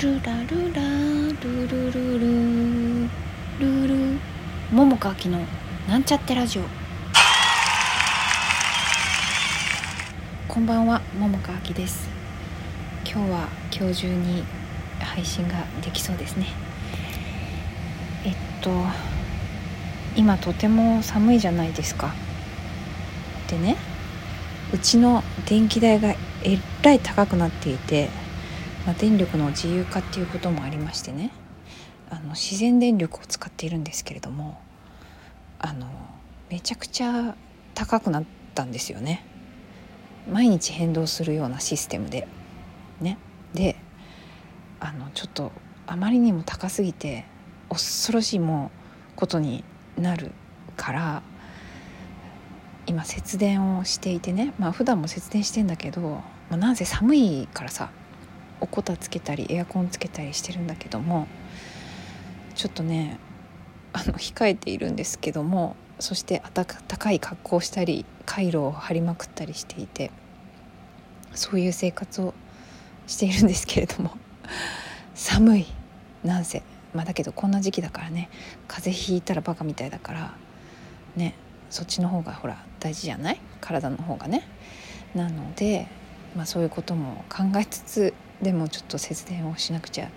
ルラルラルルルル。ルル。桃佳明のなんちゃってラジオ。こんばんは桃佳明です。今日は今日中に配信ができそうですね。えっと今とても寒いじゃないですか。でねうちの電気代がえらい高くなっていて、まあ、電力の自由化っていうこともありましてね。あの自然電力を使っているんですけれどもあのめちゃくちゃ高くなったんですよね。毎日変動するようなシステムで。ね。であのちょっとあまりにも高すぎて恐ろしいもうことになるから今節電をしていてね。まあ普段も節電してんだけど、まあ、なんせ寒いからさ。おこたつけたりエアコンつけたりしてるんだけどもちょっとねあの控えているんですけどもそして暖かい格好をしたりカイロを張りまくったりしていてそういう生活をしているんですけれども 寒い。なんせまあだけどこんな時期だからね風邪ひいたらバカみたいだからねそっちの方がほら大事じゃない？体の方がね。なので、まあ、そういうことも考えつつでもちょっと節電をしなくちゃ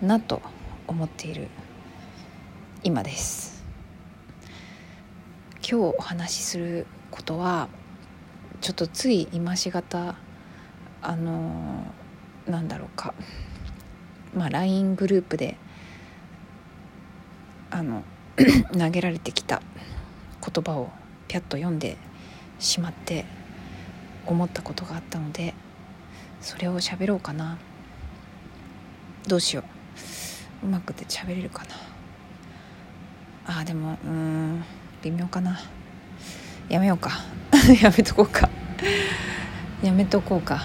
なと思っている今です。今日お話しすることはちょっとつい今しがたあのなんだろうか。まあ LINE グループであの 投げられてきた言葉をピャッと読んでしまって思ったことがあったのでそれを喋ろうかな。どうしよう。うまくて喋れるかな。あでもうん微妙かな。やめようか。やめとこうか。やめとこうか。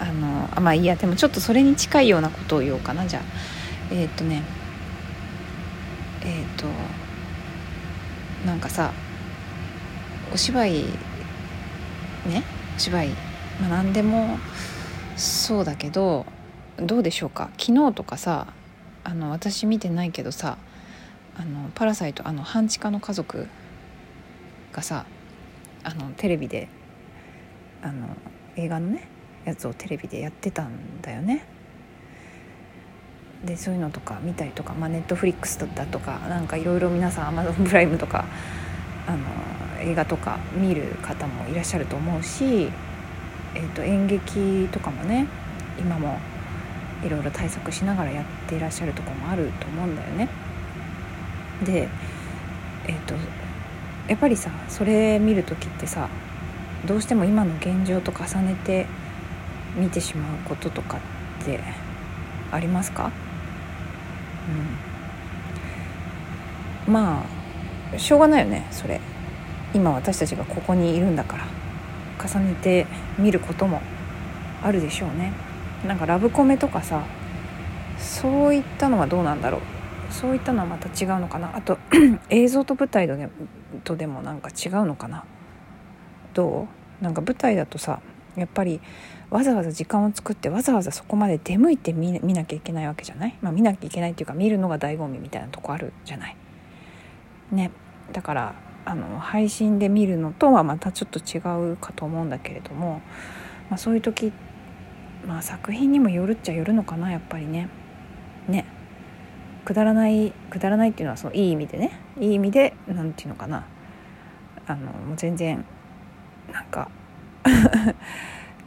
あのあまあいいや。でもちょっとそれに近いようなことを言おうかな。じゃあえー、っとね。えー、っとなんかさお芝居ね？お芝居まあ何でもそうだけどどうでしょうか？昨日とかさあの私見てないけどさ「あのパラサイト」あの半地下の家族がさあのテレビであの映画のねやつをテレビでやってたんだよね。でそういうのとか見たりとか、まあ、ネットフリックスだったとかなんかいろいろ皆さんアマゾンプライムとかあの映画とか見る方もいらっしゃると思うし、えー、と演劇とかもね今もいろいろ対策しながらやっていらっしゃるとこもあると思うんだよね。でえっ、ー、とやっぱりさそれ見る時ってさどうしても今の現状と重ねて見てしまうこととかってありますか？うん、まあしょうがないよねそれ。今私たちがここにいるんだから。重ねて見ることもあるでしょうね。なんかラブコメとかさそういったのはどうなんだろう。そういったのはまた違うのかな。あと 映像と舞台とでとでもなんか違うのかな。どう？なんか舞台だとさやっぱりわざわざ時間を作ってわざわざそこまで出向いて見なきゃいけないわけじゃない、まあ、見なきゃいけないっていうか見るのが醍醐味みたいなとこあるじゃない？ね。だからあの配信で見るのとはまたちょっと違うかと思うんだけれども、まあ、そういう時、まあ、作品にもよるっちゃよるのかなやっぱりね。ねくだらないくだらないっていうのはそのいい意味でねいい意味で何て言うのかなあのもう全然なんか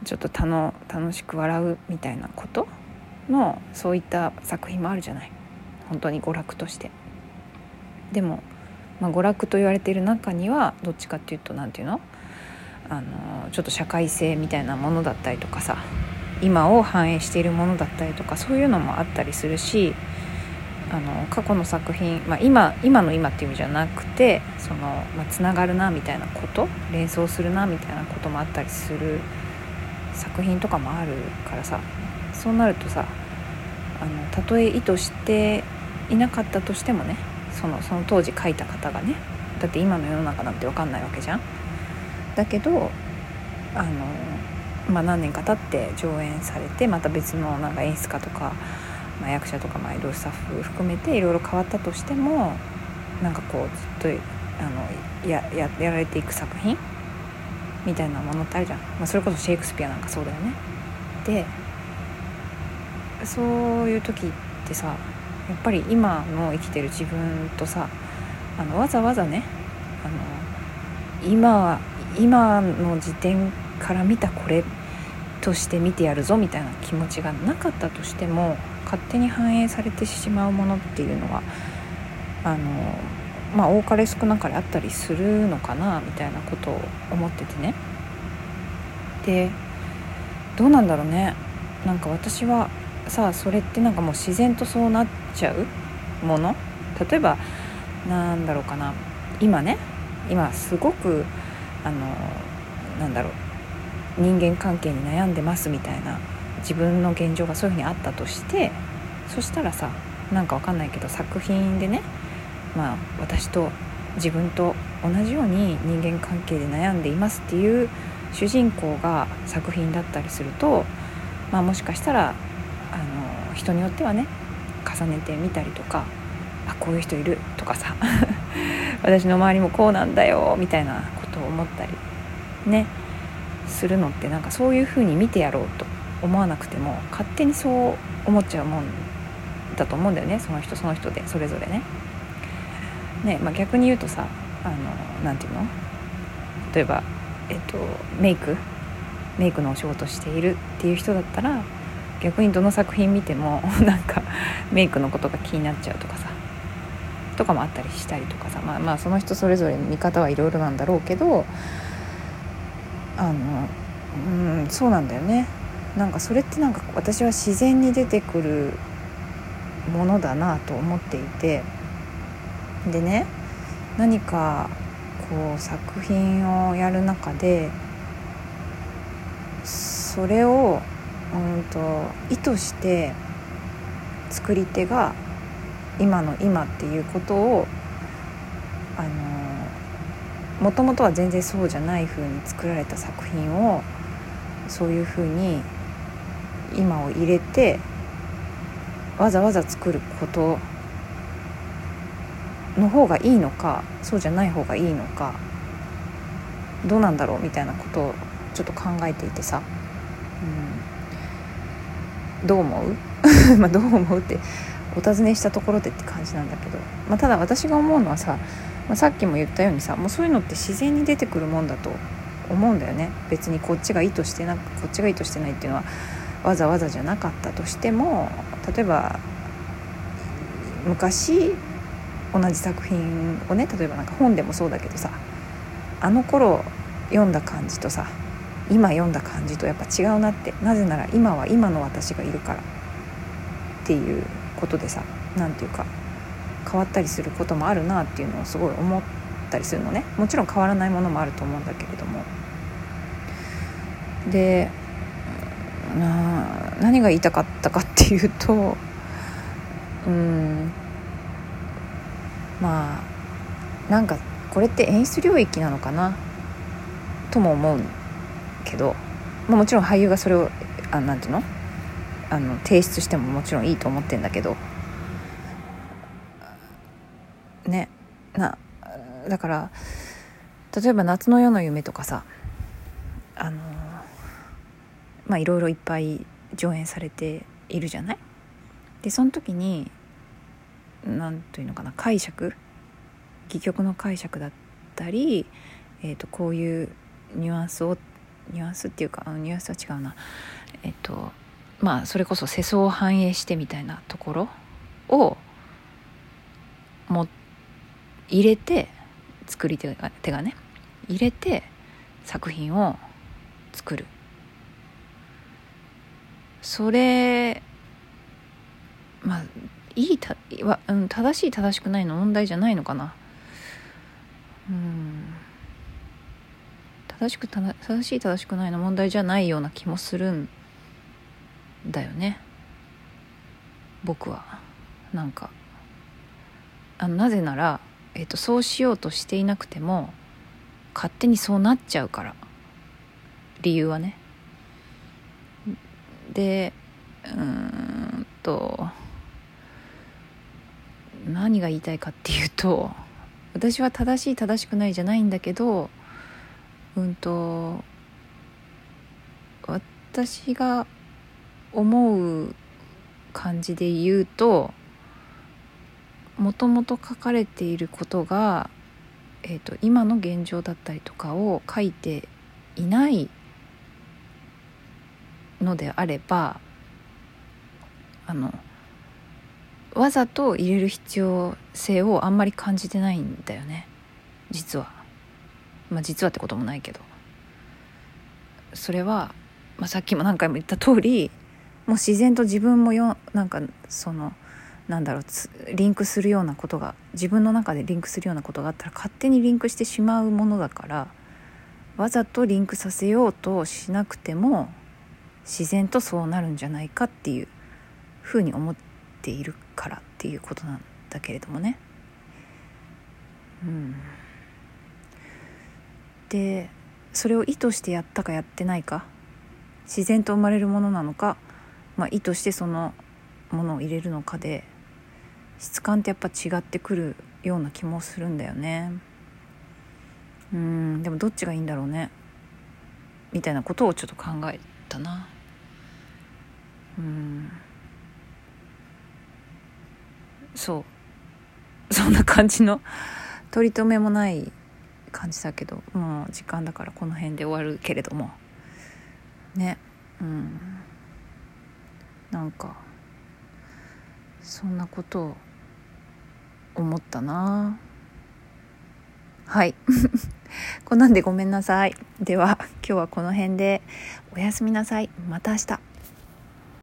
ちょっとたの楽しく笑うみたいなことのそういった作品もあるじゃない本当に娯楽として。でも、まあ、娯楽と言われている中にはどっちかっていうと何て言うの？あのちょっと社会性みたいなものだったりとかさ今を反映しているものだったりとかそういうのもあったりするしあの過去の作品、まあ今、今の今っていう意味じゃなくてその、まあ、つながるなみたいなこと連想するなみたいなこともあったりする作品とかもあるからさそうなるとさあのたとえ意図していなかったとしてもねそのその当時書いた方がねだって今の世の中なんて分かんないわけじゃん。だけどあのまあ、何年か経って上演されてまた別のなんか演出家とか、まあ、役者とかまあいろいろスタッフ含めていろいろ変わったとしてもなんかこうずっとあのやややられていく作品？みたいなものってあるじゃん、まあ、それこそシェイクスピアなんかそうだよね。でそういう時ってさやっぱり今の生きてる自分とさあのわざわざねあの今今の時点から見たこれとして見てやるぞみたいな気持ちがなかったとしても勝手に反映されてしまうものっていうのはあのまあ多かれ少なかれあったりするのかなみたいなことを思っててね。でどうなんだろうね。なんか私はさあそれってなんかもう自然とそうなっちゃうもの？例えばなんだろうかな。今ね今すごくあのなんだろう。人間関係に悩んでますみたいな自分の現状がそういうふうにあったとしてそしたらさなんかわかんないけど作品でねまあ私と自分と同じように人間関係で悩んでいますっていう主人公が作品だったりすると、まあ、もしかしたら人によってはね重ねてみたりとかあこういう人いるとかさ 私の周りもこうなんだよみたいなことを思ったりねするのってなんかそういうふうに見てやろうと思わなくても勝手にそう思っちゃうもんだと思うんだよね。その人その人でそれぞれね。ねまあ、逆に言うとさあのなんていうの？例えば、えっと、メイク？メイクのお仕事しているっていう人だったら逆にどの作品見ても なんかメイクのことが気になっちゃうとかさとかもあったりしたりとかさまあまあその人それぞれの見方はいろいろなんだろうけどあのうんそうなんだよね。なんかそれってなんか私は自然に出てくるものだなと思っていてでね何かこう作品をやる中でそれをうんと意図して作り手が今の今っていうことをあのもともとは全然そうじゃない風に作られた作品をそういう風に今を入れてわざわざ作ることの方がいいのかそうじゃない方がいいのかどうなんだろうみたいなことをちょっと考えていてさ、うん、どう思う？まあどう思うってお尋ねしたところでって感じなんだけど、まあ、ただ私が思うのはさ、まあ、さっきも言ったようにさもうそういうのって自然に出てくるもんだと思うんだよね。別にこっちが意図してなくこっちが意図してないっていうのはわざわざじゃなかったとしても例えば昔同じ作品をね例えばなんか本でもそうだけどさあの頃読んだ感じとさ今読んだ感じとやっぱ違うなって。なぜなら今は今の私がいるから。っていうことでさ何て言うか変わったりすることもあるなっていうのをすごい思ったりするのね。もちろん変わらないものもあると思うんだけれども。でな何が言いたかったかっていうとうんまあなんかこれって演出領域なのかな？とも思う。けど、まあ、もちろん俳優がそれをあなんていうの？あの提出してももちろんいいと思ってんだけどねなだから例えば「夏の夜の夢」とかさあのまあいろいろいっぱい上演されているじゃない？でその時に何というのかな解釈？戯曲の解釈だったり、えーと、こういうニュアンスをニュアンスっていうかニュアンスは違うな。えっ、とまあそれこそ世相を反映してみたいなところをも入れて作り手が手がね入れて作品を作る。それまあいいたは、うん、正しい正しくないの問題じゃないのかなうん正しく正しい正しくないの問題じゃないような気もするんだよね。僕は。なんか。あのなぜなら、えーと、そうしようとしていなくても勝手にそうなっちゃうから。理由はね。でうんと何が言いたいかっていうと私は正しい正しくないじゃないんだけどうんと私が思う感じで言うともともと書かれていることが、えーと、今の現状だったりとかを書いていないのであればあのわざと入れる必要性をあんまり感じてないんだよね実は。まあ実はってこともないけどそれは、まあ、さっきも何回も言った通りもう自然と自分もよなんかそのなんだろうリンクするようなことが自分の中でリンクするようなことがあったら勝手にリンクしてしまうものだからわざとリンクさせようとしなくても自然とそうなるんじゃないかっていうふうに思っているからっていうことなんだけれどもね。うん、でそれを意図してやったかやってないか自然と生まれるものなのか、まあ、意図してそのものを入れるのかで質感ってやっぱ違ってくるような気もするんだよね。うんでもどっちがいいんだろうねみたいなことをちょっと考えたな。うん。そう。そんな感じの取り留めもない感じだけどもう時間だからこの辺で終わるけれども。ね。うん。なんかそんなことを思ったな。はい。こんなんでごめんなさい。では今日はこの辺でおやすみなさい。また明日。